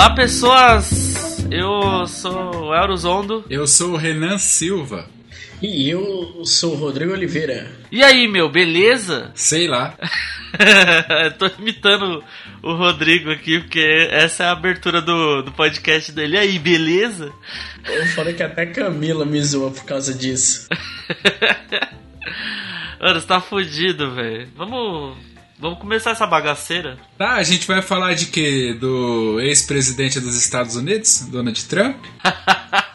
Olá, pessoas! Eu sou o Eurozondo. Eu sou o Renan Silva. E eu sou o Rodrigo Oliveira. E aí, meu, beleza? Sei lá. Tô imitando o Rodrigo aqui, porque essa é a abertura do, do podcast dele. E aí, beleza? Eu falei que até Camila me zoa por causa disso. Mano, você tá fudido, velho. Vamos Vamos começar essa bagaceira. Tá, a gente vai falar de quê? Do ex-presidente dos Estados Unidos, Donald Trump?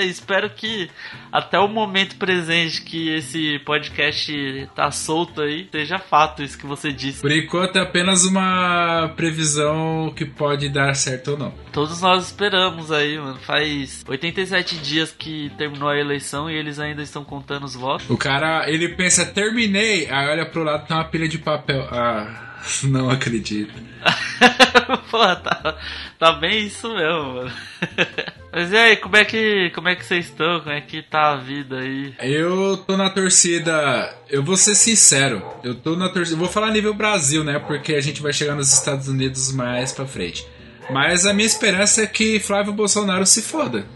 Espero que até o momento presente que esse podcast tá solto aí, seja fato isso que você disse. Por enquanto é apenas uma previsão que pode dar certo ou não. Todos nós esperamos aí, mano. Faz 87 dias que terminou a eleição e eles ainda estão contando os votos. O cara, ele pensa, terminei, aí olha pro lado tem uma pilha de papel. Ah, não acredito. Pô, tá, tá bem isso mesmo, mano. Mas e aí, como é que como é que vocês estão? Como é que tá a vida aí? Eu tô na torcida. Eu vou ser sincero. Eu tô na torcida. Vou falar nível Brasil, né? Porque a gente vai chegar nos Estados Unidos mais pra frente. Mas a minha esperança é que Flávio Bolsonaro se foda.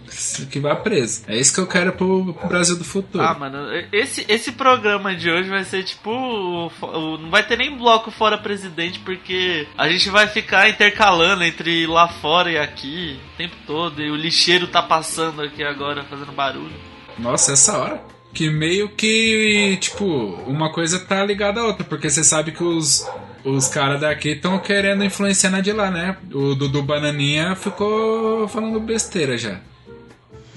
Que vá preso. É isso que eu quero pro, pro Brasil do futuro. Ah, mano, esse, esse programa de hoje vai ser tipo. Não vai ter nem bloco fora presidente, porque a gente vai ficar intercalando entre lá fora e aqui o tempo todo. E o lixeiro tá passando aqui agora, fazendo barulho. Nossa, essa hora? Que meio que, tipo, uma coisa tá ligada à outra, porque você sabe que os os caras daqui estão querendo influenciar na de lá, né? O Dudu Bananinha ficou falando besteira já.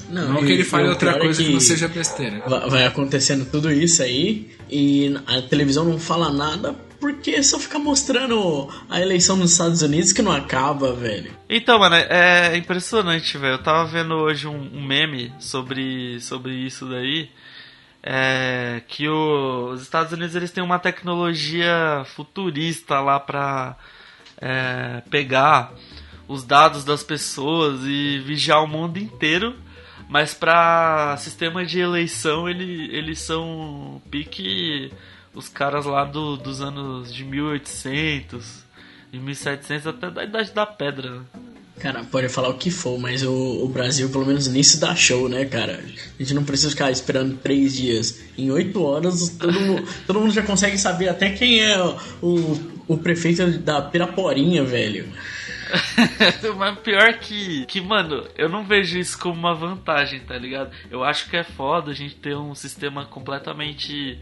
Não, não que ele fale outra é coisa é que, que, não seja besteira. Vai acontecendo tudo isso aí e a televisão não fala nada porque só fica mostrando a eleição nos Estados Unidos que não acaba, velho. Então, mano, é impressionante, velho. Eu tava vendo hoje um, um meme sobre, sobre isso daí é, que o, os Estados Unidos eles têm uma tecnologia futurista lá para é, pegar os dados das pessoas e vigiar o mundo inteiro, mas para sistema de eleição ele, eles são pique os caras lá do, dos anos de 1800, de 1700 até da idade da pedra. Cara, pode falar o que for, mas o, o, Brasil, pelo menos nisso, dá show, né, cara? A gente não precisa ficar esperando três dias. Em oito horas, todo mundo, todo mundo já consegue saber até quem é o, o prefeito da Piraporinha, velho. Mas pior que, que, mano, eu não vejo isso como uma vantagem, tá ligado? Eu acho que é foda a gente ter um sistema completamente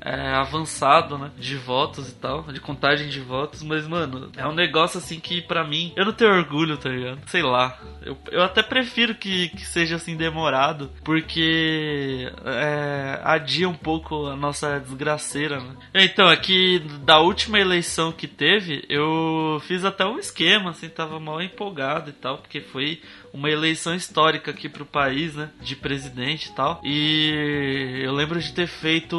é, avançado, né? De votos e tal, de contagem de votos, mas, mano, é um negócio assim que para mim, eu não tenho orgulho, tá ligado? Sei lá. Eu, eu até prefiro que, que seja assim demorado, porque é, adia um pouco a nossa desgraceira, né? Então, aqui da última eleição que teve, eu fiz até um esquema, assim, tava mal empolgado e tal, porque foi uma eleição histórica aqui pro país, né? De presidente e tal. E eu lembro de ter feito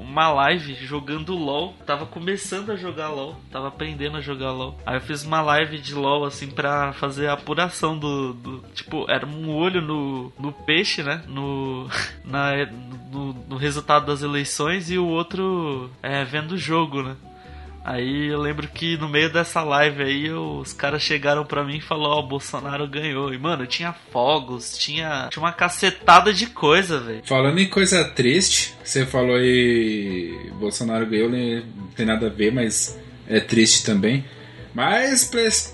uma live jogando LOL. Tava começando a jogar LOL, tava aprendendo a jogar LOL. Aí eu fiz uma live de LOL, assim, pra fazer a apuração do. do tipo, era um olho no, no peixe, né? No, na, no, no resultado das eleições e o outro é, vendo o jogo, né? Aí eu lembro que no meio dessa live aí os caras chegaram pra mim e falaram: Ó, oh, o Bolsonaro ganhou. E mano, tinha fogos, tinha, tinha uma cacetada de coisa, velho. Falando em coisa triste, você falou aí: Bolsonaro ganhou, não tem nada a ver, mas é triste também. Mas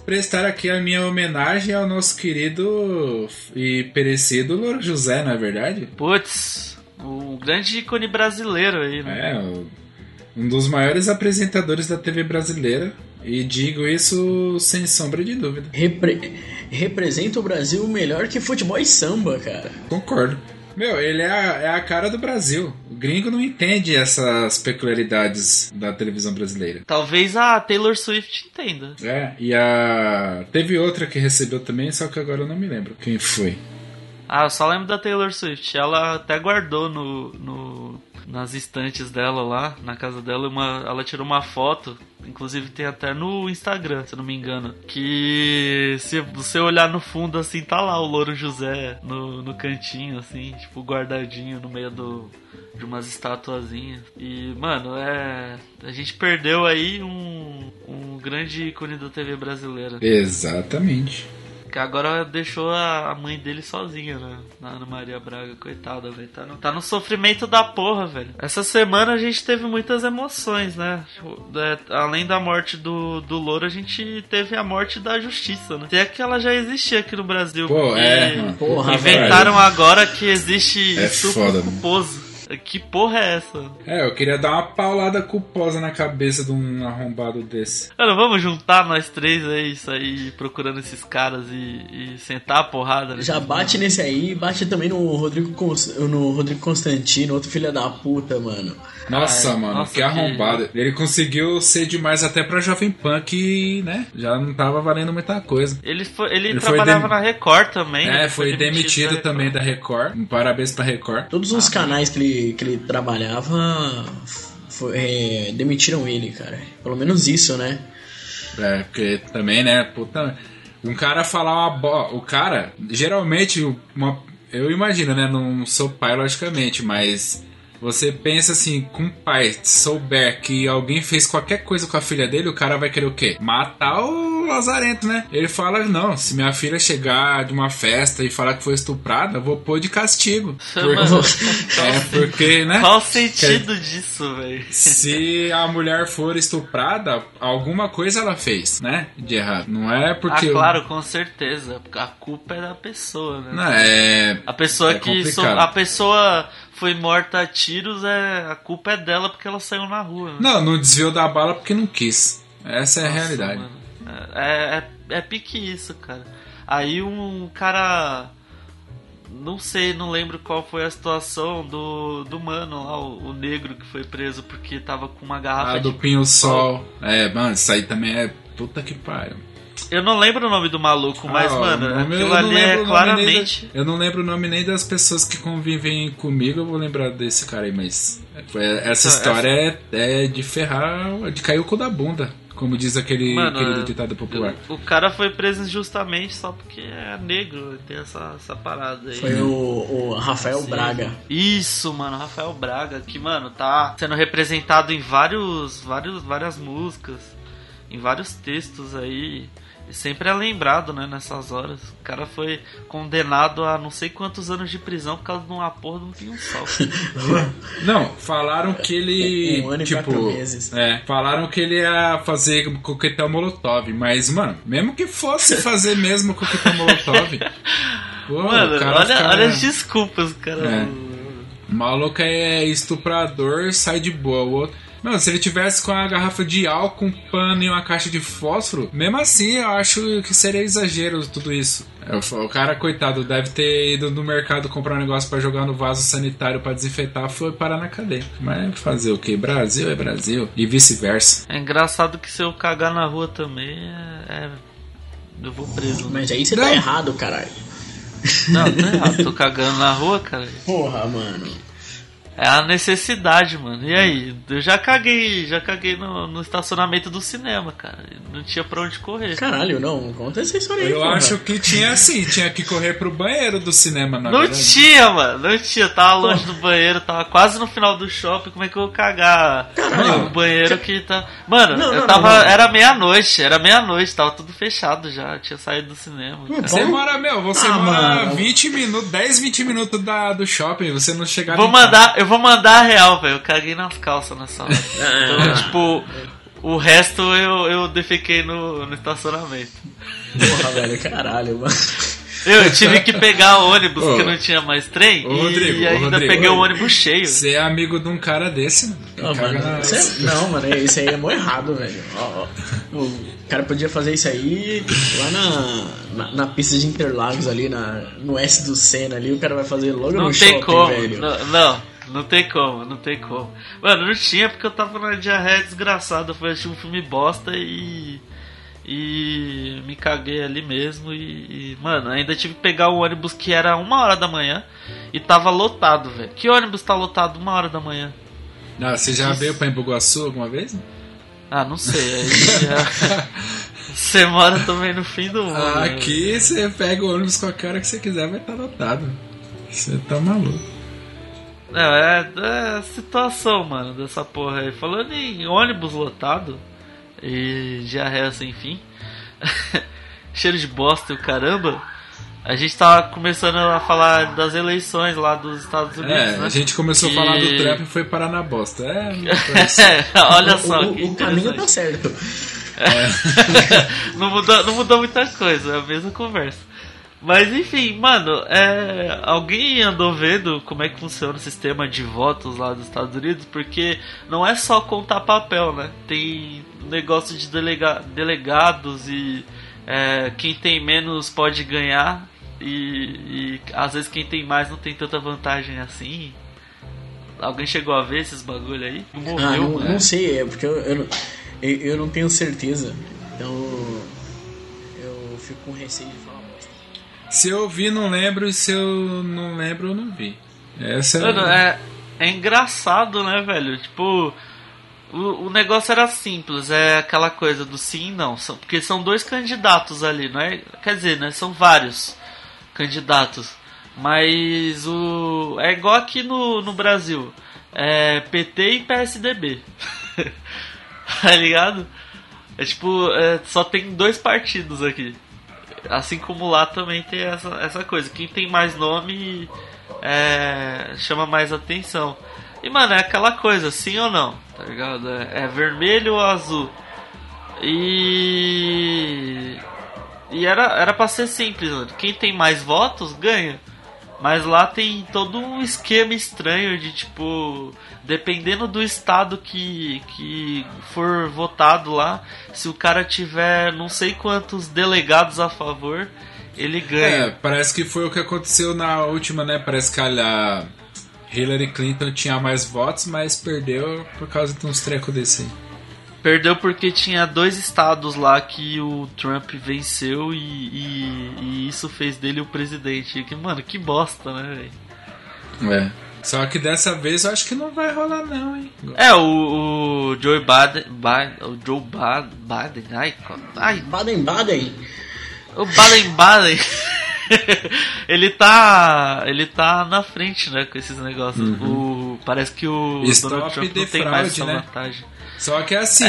prestar aqui a minha homenagem ao nosso querido e perecido Louro José, não é verdade? Putz, o grande ícone brasileiro aí, né? É, o um dos maiores apresentadores da TV brasileira. E digo isso sem sombra de dúvida. Repre representa o Brasil melhor que futebol e samba, cara. Concordo. Meu, ele é a, é a cara do Brasil. O gringo não entende essas peculiaridades da televisão brasileira. Talvez a Taylor Swift entenda. É, e a. Teve outra que recebeu também, só que agora eu não me lembro quem foi. Ah, eu só lembro da Taylor Swift. Ela até guardou no, no nas estantes dela lá, na casa dela, uma, ela tirou uma foto, inclusive tem até no Instagram, se não me engano, que se você olhar no fundo assim, tá lá o Louro José no, no cantinho, assim, tipo, guardadinho no meio do, de umas estatuazinhas. E, mano, é. A gente perdeu aí um, um grande ícone da TV brasileira. Exatamente. Que agora deixou a mãe dele sozinha, né? Na Ana Maria Braga, coitada, velho. Tá no, tá no sofrimento da porra, velho. Essa semana a gente teve muitas emoções, né? É, além da morte do, do Louro, a gente teve a morte da Justiça, né? Até que ela já existia aqui no Brasil. Pô, é. Porra, Inventaram agora que existe É suco foda, culposo. Que porra é essa? É, eu queria dar uma paulada culposa na cabeça de um arrombado desse. Mano, vamos juntar nós três aí, sair procurando esses caras e, e sentar a porrada. Já nesses bate nesse aí, bate também no Rodrigo, Cons- no Rodrigo Constantino, outro filho da puta, mano. Nossa, Ai, mano, nossa, que que- arrombado. Ele conseguiu ser demais até pra Jovem Pan, que, né, já não tava valendo muita coisa. Ele, foi, ele, Ele foi trabalhava dem- na Record também. É, ele foi demitido da também da Record. Parabéns pra Record. Todos os canais que ele, que ele trabalhava foi- é, demitiram ele, cara. Pelo menos isso, né? É, porque também, né, puta. Um cara falar uma bo... O cara, geralmente, uma... eu imagino, né? Não sou pai, logicamente, mas você pensa assim, com um pai souber que alguém fez qualquer coisa com a filha dele, o cara vai querer o quê? Matar o Lazarento, né? Ele fala: não, se minha filha chegar de uma festa e falar que foi estuprada, eu vou pôr de castigo. Por- Mano, É, porque, né? Qual o sentido disso, velho? Se a mulher for estuprada, alguma coisa ela fez, né? De errado. Não é Ah, porque. claro, com certeza. A culpa é da pessoa, né? Não, é. A pessoa É que. so- a pessoa foi morta a tiros, é, a culpa é dela porque ela saiu na rua. né? Não, não desviou da bala porque não quis. Essa é a Nossa, realidade. mano. É, é, é pique isso, cara. Aí um cara. Não sei, não lembro qual foi a situação do, do mano lá, o, o negro que foi preso porque tava com uma garrafa Ah, de. do Pinho Sol. É, mano, isso aí também é. Puta que pariu. Eu não lembro o nome do maluco, mas, Ah, ó, mano, o aquilo não ali lembro é o nome claramente. nem da- eu não lembro o nome nem das pessoas que convivem comigo, eu vou lembrar desse cara aí, mas. foi- essa Então, história é, é de ferrar. de cair o cu da bunda. Como diz aquele Mano, querido é- ditado popular. O cara foi preso injustamente só porque é negro, tem essa, essa parada aí. Foi o, o Rafael Sim. Braga. Isso, mano, Rafael Braga, que, mano, tá sendo representado em vários, vários, várias músicas, em vários textos aí. E sempre é lembrado, né, nessas horas. O cara foi condenado a não sei quantos anos de prisão por causa de uma porra de um pinho sol. Não, falaram que ele. Um ano e tipo, quatro meses. É, falaram que ele ia fazer coquetel molotov. Mas, mano, mesmo que fosse fazer mesmo coquetel molotov. pô, mano, olha, fica- olha as desculpas, cara. É. O maluco é estuprador, sai de boa. O outro. Mano, se ele tivesse com a garrafa de álcool, um pano e uma caixa de fósforo, mesmo assim eu acho que seria exagero tudo isso. É, O cara, coitado, deve ter ido no mercado comprar um negócio pra jogar no vaso sanitário pra desinfetar, foi parar na cadeia. Mas fazer o que? Brasil é Brasil. E vice-versa. É engraçado que se eu cagar na rua também, é. é- eu vou preso. Né? Mas aí você Não. tá errado, caralho. Não, tá errado, tô cagando na rua, cara. Porra, mano. É a necessidade, mano. E aí? Eu já caguei, já caguei no, no estacionamento do cinema, cara. Não tinha pra onde correr. Caralho, não. Conta essa história aí, Eu porra. acho que tinha assim, tinha que correr pro banheiro do cinema, na Não verdade. tinha, mano. Não tinha. Tava longe do banheiro, tava quase no final do shopping. Como é que eu vou cagar? Caralho. No banheiro que tá. Mano, Não, eu não, tava. não, não. Era meia-noite, era meia-noite, tava tudo fechado já. Eu tinha saído do cinema. cara. Você mora, meu, você Ah, mora mano. 20 minutos, 10, 20 minutos da, do shopping, você não chegar Vou mandar, eu vou mandar a real, velho. Eu caguei nas calças nessa hora. Ah. Então, tipo, o resto eu, eu defequei no, no estacionamento. Porra, velho, caralho, mano. Eu tive que pegar o ônibus Ô. porque não tinha mais trem Ô, e Rodrigo, ô, ainda Rodrigo. peguei o ônibus cheio. Você é amigo de um cara desse, mano. Não, mano, na- isso é- não, mano, isso aí é mó errado, velho. Ó, ó. O cara podia fazer isso aí lá na, na, na pista de Interlagos ali, na, no S do Senna ali, o cara vai fazer logo Não no tem shopping, como. velho. Não, não, não tem como, não tem como. Mano, não tinha porque eu tava na diarreia desgraçada. Eu fui assistir um filme bosta e. E me caguei ali mesmo. E, e, mano, ainda tive que pegar o ônibus que era uma hora da manhã e tava lotado, velho. Que ônibus tá lotado uma hora da manhã? Ah, você já veio pra Embu-Guaçu alguma vez? Ah, não sei. Aí já. Você mora também no fim do mundo. Ah, né? aqui você pega o ônibus com a cara que você quiser, vai estar lotado. Você tá maluco. Não, é, é a situação, mano, dessa porra aí. Falando em ônibus lotado e diarreia sem fim, cheiro de bosta e o caramba, a gente tava começando a falar das eleições lá dos Estados Unidos, É, né? a gente começou E- a falar do trap e foi parar na bosta. É, assim. Olha só, o, que o, o caminho tá certo. não, mudou, não mudou muita coisa, é a mesma conversa. Mas enfim, mano, é, alguém andou vendo como é que funciona o sistema de votos lá dos Estados Unidos? Porque não é só contar papel, né? Tem negócio de delega, delegados e é, quem tem menos pode ganhar. E, e às vezes quem tem mais não tem tanta vantagem assim. Alguém chegou a ver esses bagulho aí? Não morreu, Ah, não, mano. não sei, é porque eu, eu, não- eu, eu não tenho certeza. Então eu fico com receio de falar. Se eu vi, não lembro, e se eu não lembro, eu não vi. Essa Mano, é, é engraçado, né, velho? Tipo, o, o negócio era simples, é aquela coisa do sim e não. São, porque são dois candidatos ali, não é? Quer dizer, né? São vários candidatos. Mas o. É igual aqui no, no Brasil. É PT e PSDB. tá ligado? É tipo, é, só tem dois partidos aqui. Assim como lá também tem essa, essa coisa. Quem tem mais nome é, chama mais atenção. E, mano, é aquela coisa, sim ou não, tá ligado? É, é vermelho ou azul. E. E era, era pra ser simples, mano. Quem tem mais votos ganha. Mas lá tem todo um esquema estranho de tipo. Dependendo do estado que, que for votado lá, se o cara tiver não sei quantos delegados a favor, ele É, ganha. parece que foi o que aconteceu na última, né? Parece que a Hillary Clinton tinha mais votos, mas perdeu por causa de uns trecos desse aí. Perdeu porque tinha dois estados lá que o Trump venceu e, e- e isso fez dele o presidente. Que, mano, que bosta, né, velho? É. Só que dessa vez eu acho que não vai rolar, não, hein? É, o, o Joe Biden, Biden. O Joe Ba- Biden. Ai, ai, Baden-Baden. o Baden Baden. ele tá. Ele tá na frente, né, com esses negócios. O, parece que o Stop Donald Trump não tem mais fraud, essa né? vantagem. Só que assim,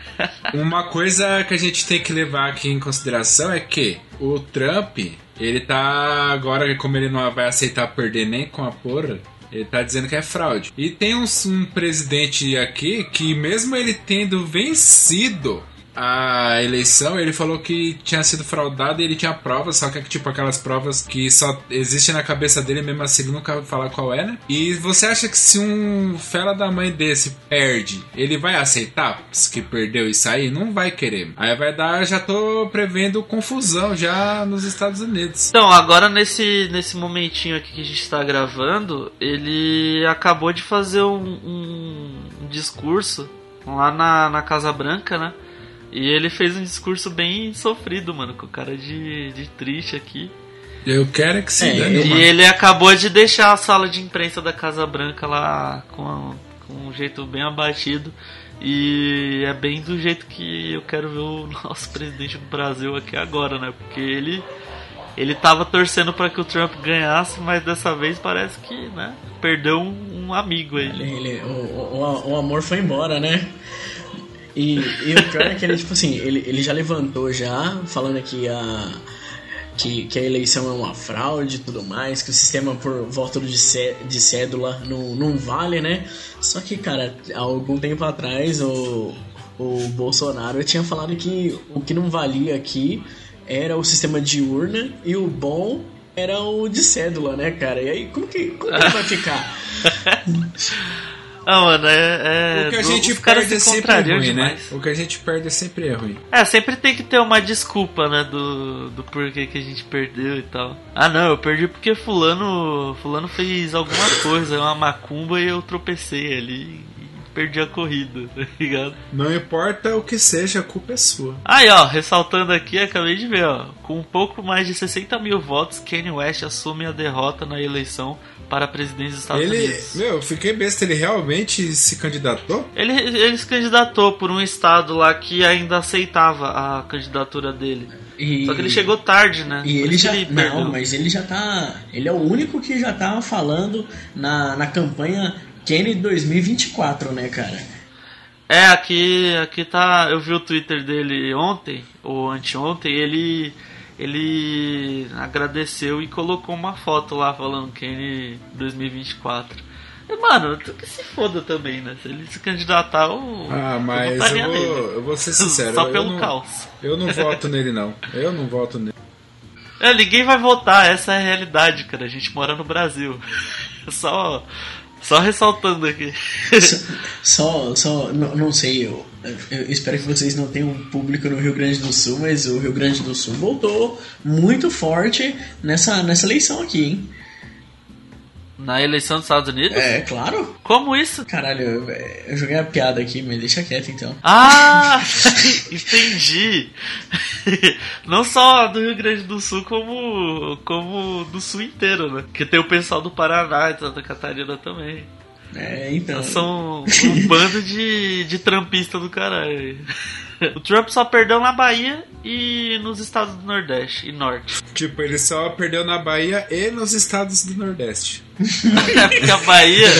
uma coisa que a gente tem que levar aqui em consideração é que o Trump, ele tá agora, como ele não vai aceitar perder nem com a porra, ele tá dizendo que é fraude. E tem um, um presidente aqui que, mesmo ele tendo vencido a eleição, ele falou que tinha sido fraudado e ele tinha provas, só que tipo aquelas provas que só existem na cabeça dele, mesmo assim ele nunca falar qual é, né? E você acha que se um fela da mãe desse perde, ele vai aceitar que perdeu e sair? Não vai querer. Aí vai dar, já tô prevendo confusão já nos Estados Unidos. Então, agora nesse, nesse momentinho aqui que a gente tá gravando, ele acabou de fazer um, um- um discurso lá na, na Casa Branca, né? E ele fez um discurso bem sofrido, mano, com cara de, de triste aqui. Eu quero é que se É, dane, E mano. ele acabou de deixar a sala de imprensa da Casa Branca lá com, com um jeito bem abatido. E é bem do jeito que eu quero ver o nosso presidente do Brasil aqui agora, né? Porque ele ele tava torcendo para que o Trump ganhasse, mas dessa vez parece que, né, perdeu um, um amigo aí. Ele, ele- o, o, o amor foi embora, né? E, e o pior é que ele, tipo assim, ele, ele já levantou já, falando que a, que, que a eleição é uma fraude e tudo mais, que o sistema por voto de, cé, de cédula não, não vale, né? Só que, cara, há algum tempo atrás o, o Bolsonaro tinha falado que o que não valia aqui era o sistema de urna e o bom era o de cédula, né, cara? E aí, como que, como que vai ficar? Ah, mano, é. é O que a gente perde é se sempre ruim, né? O que a gente perde é sempre ruim. É, sempre tem que ter uma desculpa, né, do, do porquê que a gente perdeu e tal. Ah, não, eu perdi porque fulano, fulano fez alguma coisa, uma macumba e eu tropecei ali perdi a corrida, tá ligado? Não importa o que seja, a culpa é sua. Aí, ó, ressaltando aqui, acabei de ver, ó, com um pouco mais de 60 mil votos, Kanye West assume a derrota na eleição para presidente dos Estados Ele, Unidos. meu, eu fiquei besta, ele realmente se candidatou? Ele, ele se candidatou por um estado lá que ainda aceitava a candidatura dele. E- Só que ele chegou tarde, né? E Por ele já. ele não, mas ele já tá. Ele é o único que já tava falando na, na campanha Kennedy 2024, né, cara? É, aqui, aqui tá. Eu vi o Twitter dele ontem, ou anteontem, ele. Ele agradeceu e colocou uma foto lá falando Kane 2024. E, mano, tu que se foda também, né? Se ele se candidatar, eu. Ah, mas eu, votaria vou, nele. eu vou ser sincero. Só eu pelo não, caos. Eu não voto nele, não. Eu não voto nele. É, ninguém vai votar, essa é a realidade, cara. A gente mora no Brasil. Só. Só ressaltando aqui. Só, só, não, não sei, eu, eu espero que vocês não tenham público no Rio Grande do Sul, mas o Rio Grande do Sul voltou muito forte nessa, nessa eleição aqui, hein? Na eleição dos Estados Unidos? É, claro. Como isso? Caralho, eu, eu joguei a piada aqui, mas deixa quieto então. Ah, entendi. Não só do Rio Grande do Sul, como, como do Sul inteiro, né? Porque tem o pessoal do Paraná e Santa Catarina também. É, então. São um bando de, de trampista do caralho. O Trump só perdeu na Bahia e nos estados do Nordeste e Norte. Tipo, ele só perdeu na Bahia e nos estados do Nordeste. É porque a Bahia,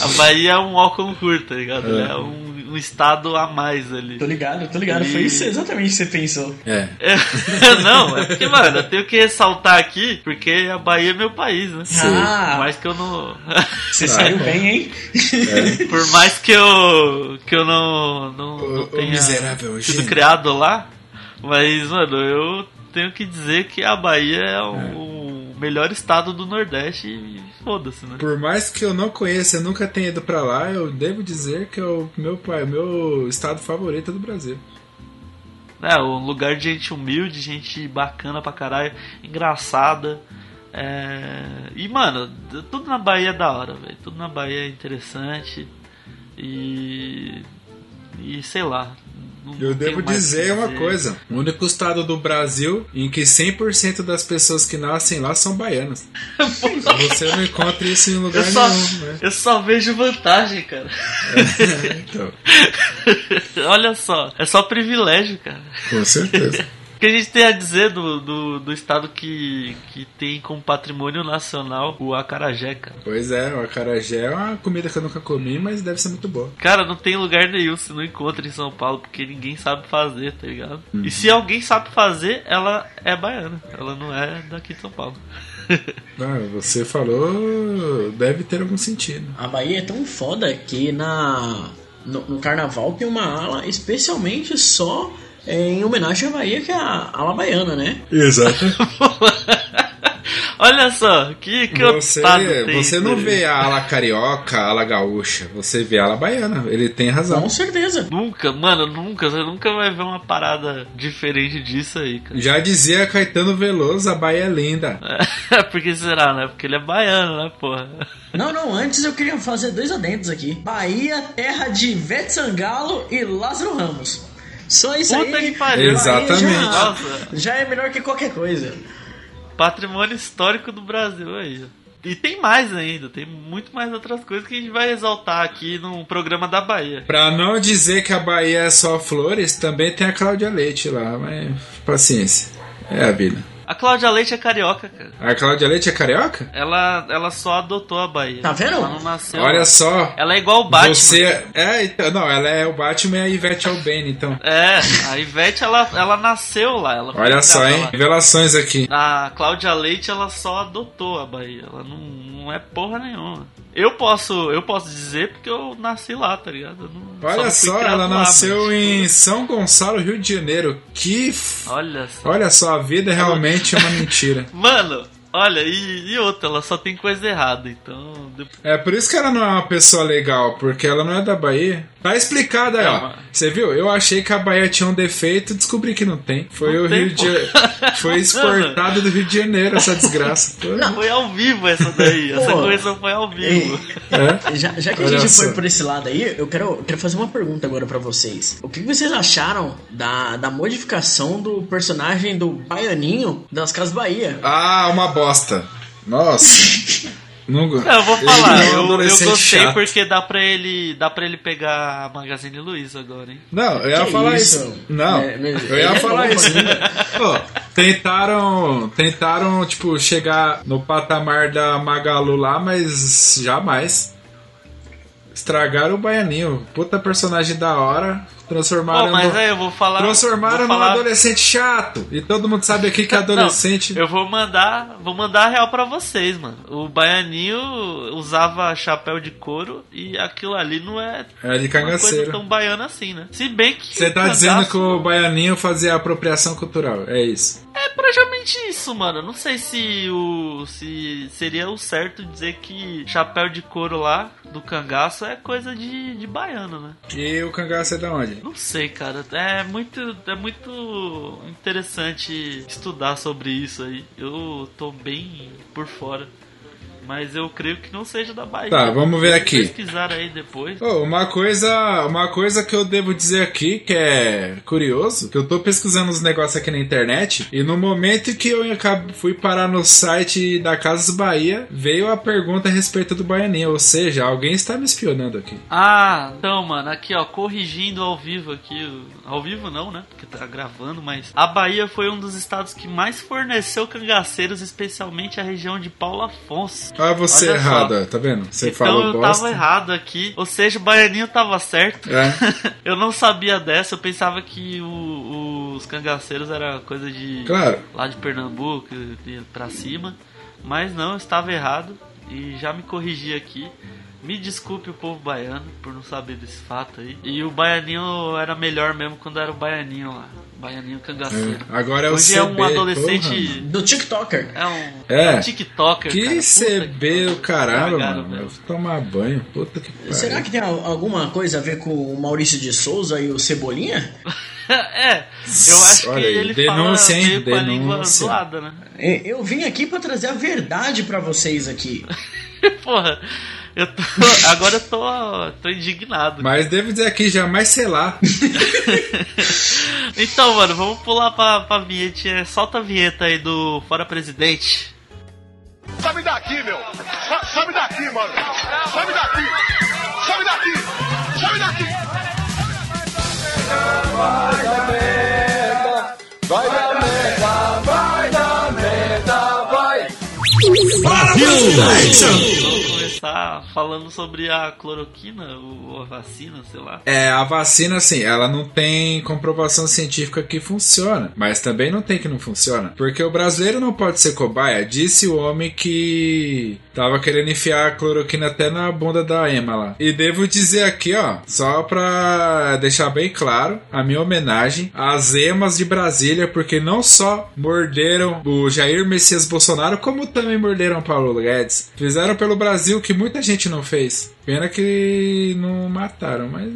a Bahia é um óculos curto, tá ligado? É. É um, um estado a mais ali. Tô ligado, tô ligado. Foi isso exatamente o que você pensou. É. É, não, é porque, mano, eu tenho que ressaltar aqui, porque a Bahia é meu país, né? Ah. Por mais que eu não. Você Ah, saiu é. bem, hein? Por mais que eu. que eu não. não, O- não tenha miserável sido gênio. criado lá. Mas, mano, eu tenho que dizer que a Bahia é o, o melhor estado do Nordeste e foda-se, né? Por mais que eu não conheça, eu nunca tenha ido pra lá, eu devo dizer que é o meu, pai, meu estado favorito do Brasil. É, um lugar de gente humilde, gente bacana pra caralho, engraçada. É... E, mano, tudo na Bahia é da hora, velho. Tudo na Bahia é interessante. E. E sei lá. Não- Eu devo dizer uma dizer. coisa: o único estado do Brasil em que 100% das pessoas que nascem lá são baianas. Você não encontra isso em lugar Eu só, nenhum, né? eu só vejo vantagem, cara. Então, Olha só, é só privilégio, cara. com certeza. O que a gente tem a dizer do, do, do estado que, que tem como patrimônio nacional o acarajé, cara? Pois é, o acarajé é uma comida que eu nunca comi, mas deve ser muito boa. Cara, não tem lugar nenhum se não encontra em São Paulo, porque ninguém sabe fazer, tá ligado? Uhum. E se alguém sabe fazer, ela é baiana. Ela não é daqui de São Paulo. Ah, você falou, deve ter algum sentido. A Bahia é tão foda que na no, no carnaval tem uma ala especialmente só em homenagem à Bahia, que é a ala baiana, né? Exato. Olha só, que, que Você, tem você não vê a ala carioca, a ala gaúcha, você vê a ala baiana. Ele tem razão. Com certeza. Nunca, mano, nunca. Você nunca vai ver uma parada diferente disso aí, cara. Já dizia Caetano Veloso, a Bahia é linda. É, por que será, né? Porque ele é baiano, né, porra? Não, não, antes eu queria fazer dois adendos aqui. Bahia, terra de Ivete Sangalo e Lázaro Ramos. Só isso Puta aí. que pariu. Exatamente. Já, já é melhor que qualquer coisa. Patrimônio histórico do Brasil aí. E tem mais ainda, tem muito mais outras coisas que a gente vai exaltar aqui no programa da Bahia. Pra não dizer que a Bahia é só flores, também tem a Cláudia Leite lá, mas paciência. É a vida. A Cláudia Leite é carioca, cara. A Cláudia Leite é carioca? Ela, ela só adotou a Bahia. Tá vendo? Ela não nasceu. Olha só. Ela é igual o Batman. Você. É, então, não, ela é o Batman e a Ivete é o Ben, então. É, a Ivete, ela, ela nasceu lá. Ela Olha só, hein? lá. Revelações aqui. A Cláudia Leite, ela só adotou a Bahia. Ela não, não é porra nenhuma. Eu posso, eu posso dizer porque eu nasci lá, tá ligado? Não- Olha só, criado ela lá, nasceu mas, em São Gonçalo, Rio de Janeiro. Que. f- Olha só. Olha só, a vida é realmente uma mentira. Mano, olha, e, e outra, ela só tem coisa errada, então. É por isso que ela não é uma pessoa legal, porque ela não é da Bahia. Tá explicado aí, É, ó. mas- Você viu? Eu achei que a Bahia tinha um defeito, descobri que não tem. Foi Não o tem, Rio pô. de Foi exportado do Rio de Janeiro essa desgraça. Pô, Foi ao vivo essa daí. Essa coisa foi ao vivo. É. Já, já que a Olha gente só. foi por esse lado aí, eu quero, eu quero fazer uma pergunta agora pra vocês. O que que vocês acharam da, da modificação do personagem do Baianinho das Casas Bahia? Ah, uma bosta. Nossa. Não, eu vou falar, é um eu, eu gostei chato. porque dá pra ele. Dá pra ele pegar a Magazine Luiza agora, hein? Não, eu ia Que falar isso? isso. Não, É, mas eu ia é falar isso. Pô, tentaram, tentaram, tipo, chegar no patamar da Magalu lá, mas jamais. Estragaram o Baianinho. Puta personagem da hora. Transformaram. Pô, mas no... aí eu vou falar. Transformaram vou num falar... adolescente chato. E todo mundo sabe aqui que é adolescente. Não, eu vou mandar, vou mandar a real pra vocês, mano. O Baianinho usava chapéu de couro e aquilo ali não é É de uma cangaceiro. coisa tão baiana assim, né? Se bem que. Você tá cangaço dizendo que o Baianinho fazia apropriação cultural. É isso. É praticamente isso, mano. Não sei se o. se seria o certo dizer que chapéu de couro lá do cangaço é coisa de, de baiano, né? E o cangaço é da onde? Não sei, cara. É muito, é muito interessante estudar sobre isso aí. Eu tô bem por fora. Mas eu creio que não seja da Bahia. Tá, vamos ver aqui. Pesquisar aí depois. Oh, uma coisa, uma coisa que eu devo dizer aqui que é curioso, que eu tô pesquisando uns negócios aqui na internet e no momento que eu acabo- fui parar no site da Casas Bahia, veio a pergunta a respeito do Baianinho, ou seja, alguém está me espionando aqui. Ah, então, mano, aqui ó, corrigindo ao vivo aqui. Ao vivo não, né? Porque tá gravando, mas. A Bahia foi um dos estados que mais forneceu cangaceiros, especialmente a região de Paulo Afonso. Ah, você Olha só. errado, ó, tá vendo? Você então falou eu bosta. tava errado aqui. Ou seja, o baianinho tava certo. É. eu não sabia dessa, eu pensava que o- os cangaceiros era coisa de. Claro. lá de Pernambuco pra cima. Mas não, eu estava errado e já me corrigi aqui. Me desculpe o povo baiano por não saber desse fato aí. E o baianinho era melhor mesmo quando era o baianinho lá. Baianinho cangaceiro. É, Agora é o Hoje CB. é um porra. adolescente. Do TikToker. É um, É. é um TikToker. Que cara. CB do caramba, Estragaram, mano. velho. Eu vou tomar banho. Puta que pariu. Será que tem al- alguma coisa a ver com o Maurício de Souza e o Cebolinha? é, eu acho Olha que aí, ele denúncia, fala hein? com a língua zoada, né? É, Eu vim aqui pra trazer a verdade pra vocês aqui. Porra, eu tô. Agora eu tô, tô indignado. Mas devo dizer aqui, jamais selar. Então, mano, vamos pular pra, pra vinheta. Solta a vinheta aí do Fora Presidente. Sobe daqui, meu! Sobe daqui, mano! Sobe daqui! Sobe daqui! Sobe daqui! Vamos começar falando sobre a cloroquina, ou a vacina, sei lá. É, a vacina, assim, ela não tem comprovação científica que funciona, mas também não tem que não funciona. Porque o brasileiro não pode ser cobaia, disse o homem que tava querendo enfiar a cloroquina até na bunda da Emma lá. E devo dizer aqui, ó, só pra deixar bem claro, a minha homenagem às Emas de Brasília, porque não só morderam o Jair Messias Bolsonaro, como também morderam Paulo Guedes. Fizeram pelo Brasil que muita gente não fez. Pena que não mataram, mas eh,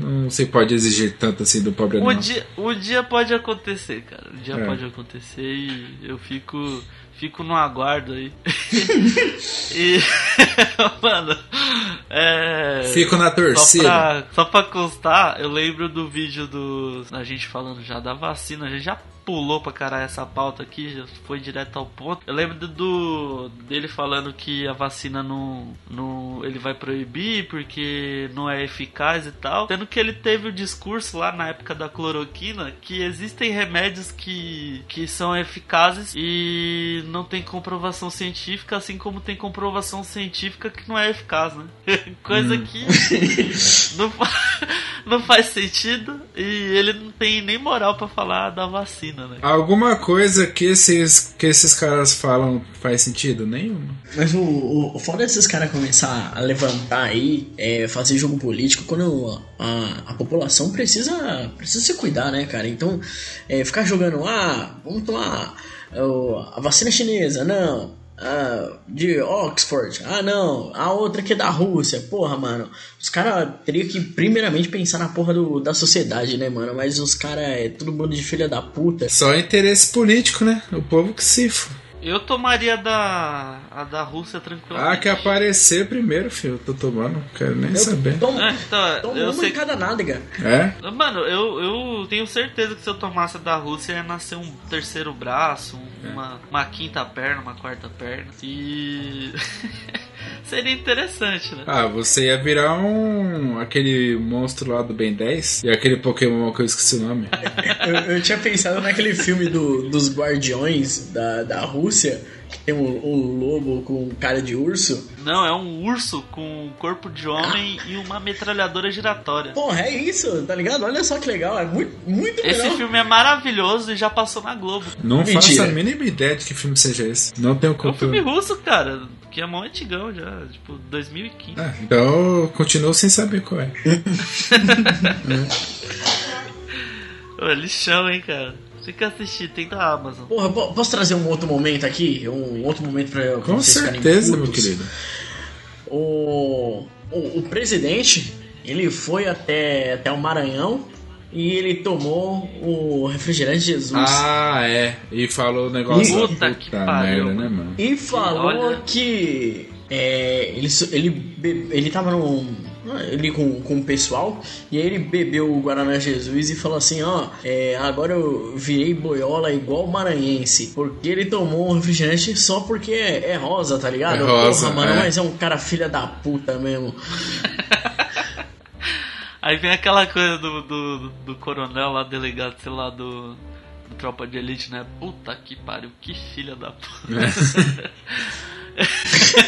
não se pode exigir tanto assim do pobre O dia, o dia pode acontecer, cara. O dia É. pode acontecer e eu fico. Fico no aguardo aí. e. Mano. É. Fico na Só torcida. pra, só pra constar, eu lembro do vídeo do. A gente falando já da vacina, a gente já pulou pra caralho essa pauta aqui, já foi direto ao ponto. Eu lembro do, dele falando que a vacina não, não. ele vai proibir porque não é eficaz e tal. Tendo que ele teve o discurso lá na época da cloroquina que existem remédios que, que são eficazes e não tem comprovação científica, assim como tem comprovação científica que não é eficaz, né? Coisa que não, não faz sentido e ele não tem nem moral pra falar da vacina, né? Alguma coisa que esses, que esses caras falam faz sentido? Nenhuma. Mas o, o, o foda é esses caras começar a levantar aí, é, fazer jogo político quando a, a população precisa, precisa se cuidar, né, cara? Então, é, ficar jogando, ah, vamos tomar ó, a vacina chinesa, não. Ah, de Oxford, ah não, a outra que é da Rússia, porra, mano. Os caras teriam que primeiramente pensar na porra do, da sociedade, né, mano? Mas os caras é todo mundo de filha da puta. Só interesse político, né? O povo que se. Eu tomaria da a da Rússia tranquilamente. Ah, que aparecer primeiro, filho. Eu tô tomando, não quero nem saber. Tomo, É, então, tomo eu uma sei em cada nádega. É? Mano, eu, eu tenho certeza que se eu tomasse a da Rússia ia nascer um terceiro braço, um- uma, uma quinta perna, uma quarta perna. E. Seria interessante, né? Ah, você ia virar um. aquele monstro lá do Ben 10 e aquele Pokémon que eu esqueci o nome. Eu, eu tinha pensado naquele filme do, dos Guardiões da, da Rússia, que tem um, um lobo com cara de urso. Não, é um urso com corpo de homem e uma metralhadora giratória. Porra, é isso, tá ligado? Olha só que legal, é muito, muito Esse legal. filme é maravilhoso e já passou na Globo. Não Mentira. faço a mínima ideia de que filme seja esse. Não tenho É um filme russo, cara, que é mó antigão já, tipo 2015. Ah, então eu continuo sem saber qual é. Ô, lixão, hein, cara. Tem que assistir, tem da Amazon. Porra, po- posso trazer um outro momento aqui? Um outro momento pra, pra Com certeza, meu querido. O, o, o presidente, ele foi até, até o Maranhão e ele tomou o refrigerante Jesus. Ah, é. E falou o negócio. Puta que pariu, merda, né, mano. E falou olha- que é, ele, ele, ele tava num. Ele com, com o pessoal, e aí ele bebeu o Guaraná Jesus e falou assim: Ó, é, agora eu virei boiola igual maranhense, porque ele tomou um refrigerante só porque é, é rosa, tá ligado? É rosa, Porra, mano, é. mas é um cara filha da puta mesmo. Aí vem aquela coisa do, do, do coronel lá, delegado, sei lá, do, do Tropa de Elite, né? Puta que pariu, que filha da puta.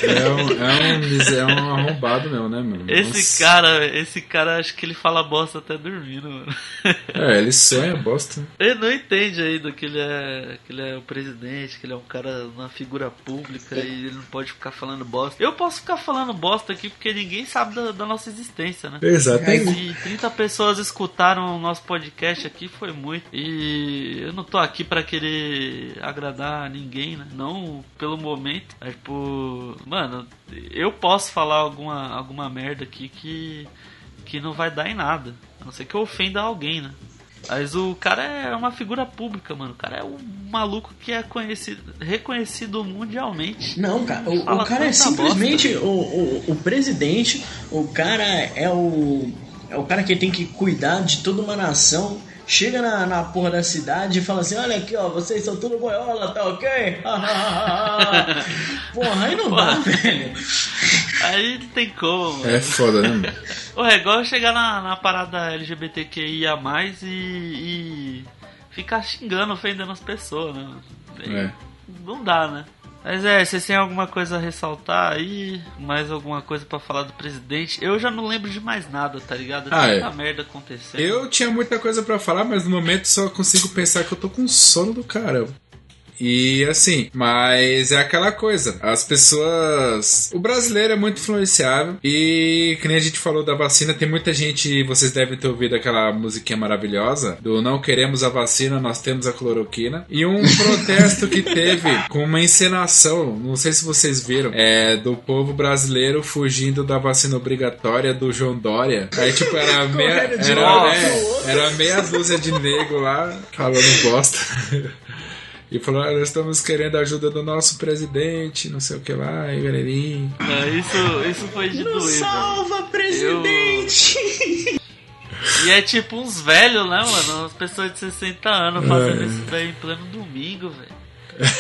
É um, é um, é um arrombado mesmo, né, mano? Esse Nossa. cara, esse cara, acho que ele fala bosta até dormindo, mano. É, ele sonha bosta. Ele não entende ainda que ele é que ele é o presidente, que ele é um cara, uma figura pública e ele não pode ficar falando bosta. Eu posso ficar falando bosta aqui porque ninguém sabe da, da nossa existência, né? Exatamente. Se 30 pessoas escutaram o nosso podcast aqui, foi muito. E eu não tô aqui pra querer agradar ninguém, né? Não pelo momento. Mas, tipo, mano, eu posso falar alguma, alguma merda aqui que, que não vai dar em nada. A não ser que eu ofenda alguém, né? Mas o cara é uma figura pública, mano. O cara é um maluco que é conhecido, reconhecido mundialmente. Não, cara, o, o cara é simplesmente o, o, o presidente, o cara é o. É o cara que tem que cuidar de toda uma nação. Chega na, na porra da cidade e fala assim: olha aqui, ó, vocês são tudo boiola, tá ok? porra, aí não dá, velho. Aí não tem como, mano. É foda, né, mano? Ô, é igual chegar na, na parada LGBTQIA e, e ficar xingando, ofendendo as pessoas, né? É. Não dá, né? Mas é, vocês têm alguma coisa a ressaltar aí? Mais alguma coisa pra falar do presidente? Eu já não lembro de mais nada, tá ligado? Ah, Tanta é. merda acontecendo. Eu tinha muita coisa pra falar, mas no momento só consigo pensar que eu tô com sono do caramba. E assim, mas é aquela coisa. As pessoas. O brasileiro é muito influenciável. E que nem a gente falou da vacina, tem muita gente. Vocês devem ter ouvido aquela musiquinha maravilhosa do Não Queremos a Vacina, Nós Temos a Cloroquina. E um protesto que teve com uma encenação, não sei se vocês viram, é do povo brasileiro fugindo da vacina obrigatória do João Dória. Aí, tipo, era meia, era, pro é, era meia dúzia de nego lá falando bosta. E falou, "Ah, nós estamos querendo a ajuda do nosso presidente, não sei o que lá, e galerinha. Não, isso, isso foi de mano. salva, presidente! E é tipo uns velhos, né, mano? Umas pessoas de 60 anos fazendo isso daí em pleno domingo, velho.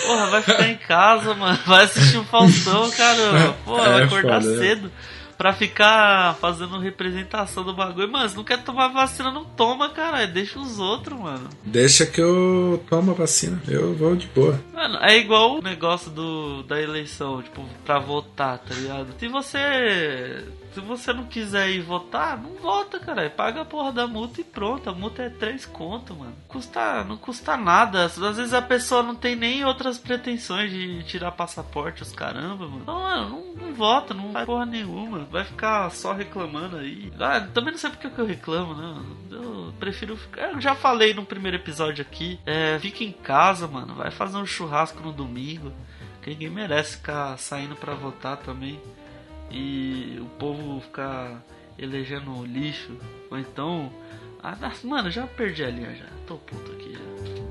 Porra, vai ficar em casa, mano. Vai assistir o Faustão, caramba. Porra, É vai acordar foda, né? cedo pra ficar fazendo representação do bagulho. Mano, se não quer tomar vacina, não toma, caralho. Deixa os outros, mano. Deixa que eu tomo a vacina, eu vou de boa. Mano, é igual o negócio do, da eleição, tipo, pra votar, tá ligado? Se você. Se você não quiser ir votar, não vota, cara. Paga a porra da multa e pronto. A multa é 3 conto, mano. Custa, não custa nada. Às vezes a pessoa não tem nem outras pretensões de tirar passaporte, os caramba, mano. Então, mano, não, não vota, não faz porra nenhuma. Vai ficar só reclamando aí. Ah, também não sei porque que eu reclamo, né? Eu prefiro ficar. Eu já falei no primeiro episódio aqui. É, fica em casa, mano. Vai fazer um churrasco no domingo. Que ninguém merece ficar saindo pra votar também. E o povo ficar elegendo lixo. Ou então. Ah, mano, já perdi a linha já. Tô puto aqui já.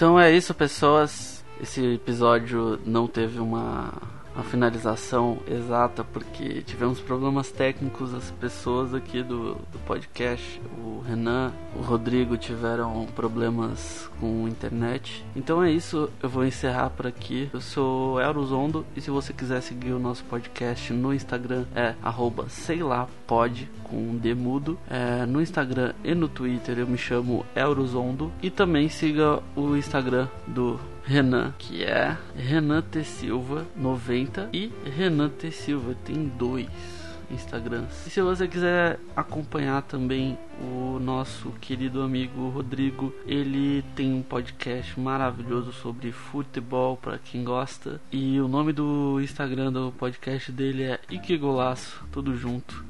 Então é isso, pessoas. Esse episódio não teve uma a finalização exata porque tivemos problemas técnicos. As pessoas aqui do, do podcast, o Renan, o Rodrigo, tiveram problemas com internet. Então é isso, eu vou encerrar por aqui. Eu sou Eurozondo e se você quiser seguir o nosso podcast no Instagram é arroba sei lá com demudo. É, no Instagram e no Twitter eu me chamo Eurozondo e também siga o Instagram do Renan, que é Renan T Silva 90 e Renan T Silva tem dois Instagrams. E se você quiser acompanhar também o nosso querido amigo Rodrigo, ele tem um podcast maravilhoso sobre futebol para quem gosta. E o nome do Instagram do podcast dele é Ikegolaço, tudo junto.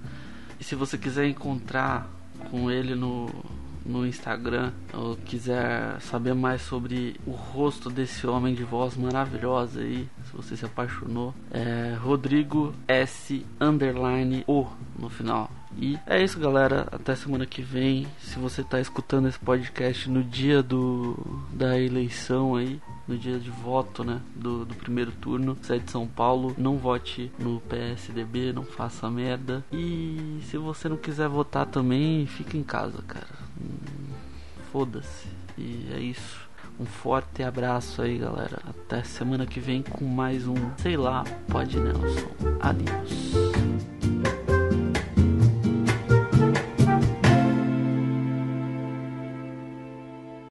E se você quiser encontrar com ele no no Instagram ou quiser saber mais sobre o rosto desse homem de voz maravilhosa aí, se você se apaixonou, é Rodrigo S underline O no final. E é isso, galera. Até semana que vem. Se você está escutando esse podcast no dia do da eleição aí, no dia de voto, né, do, do primeiro turno, você é de São Paulo, não vote no PSDB, não faça merda. E se você não quiser votar também, fica em casa, cara foda-se. E é isso. Um forte abraço aí, galera. Até semana que vem com mais um, sei lá, Pode Nelson. Adeus.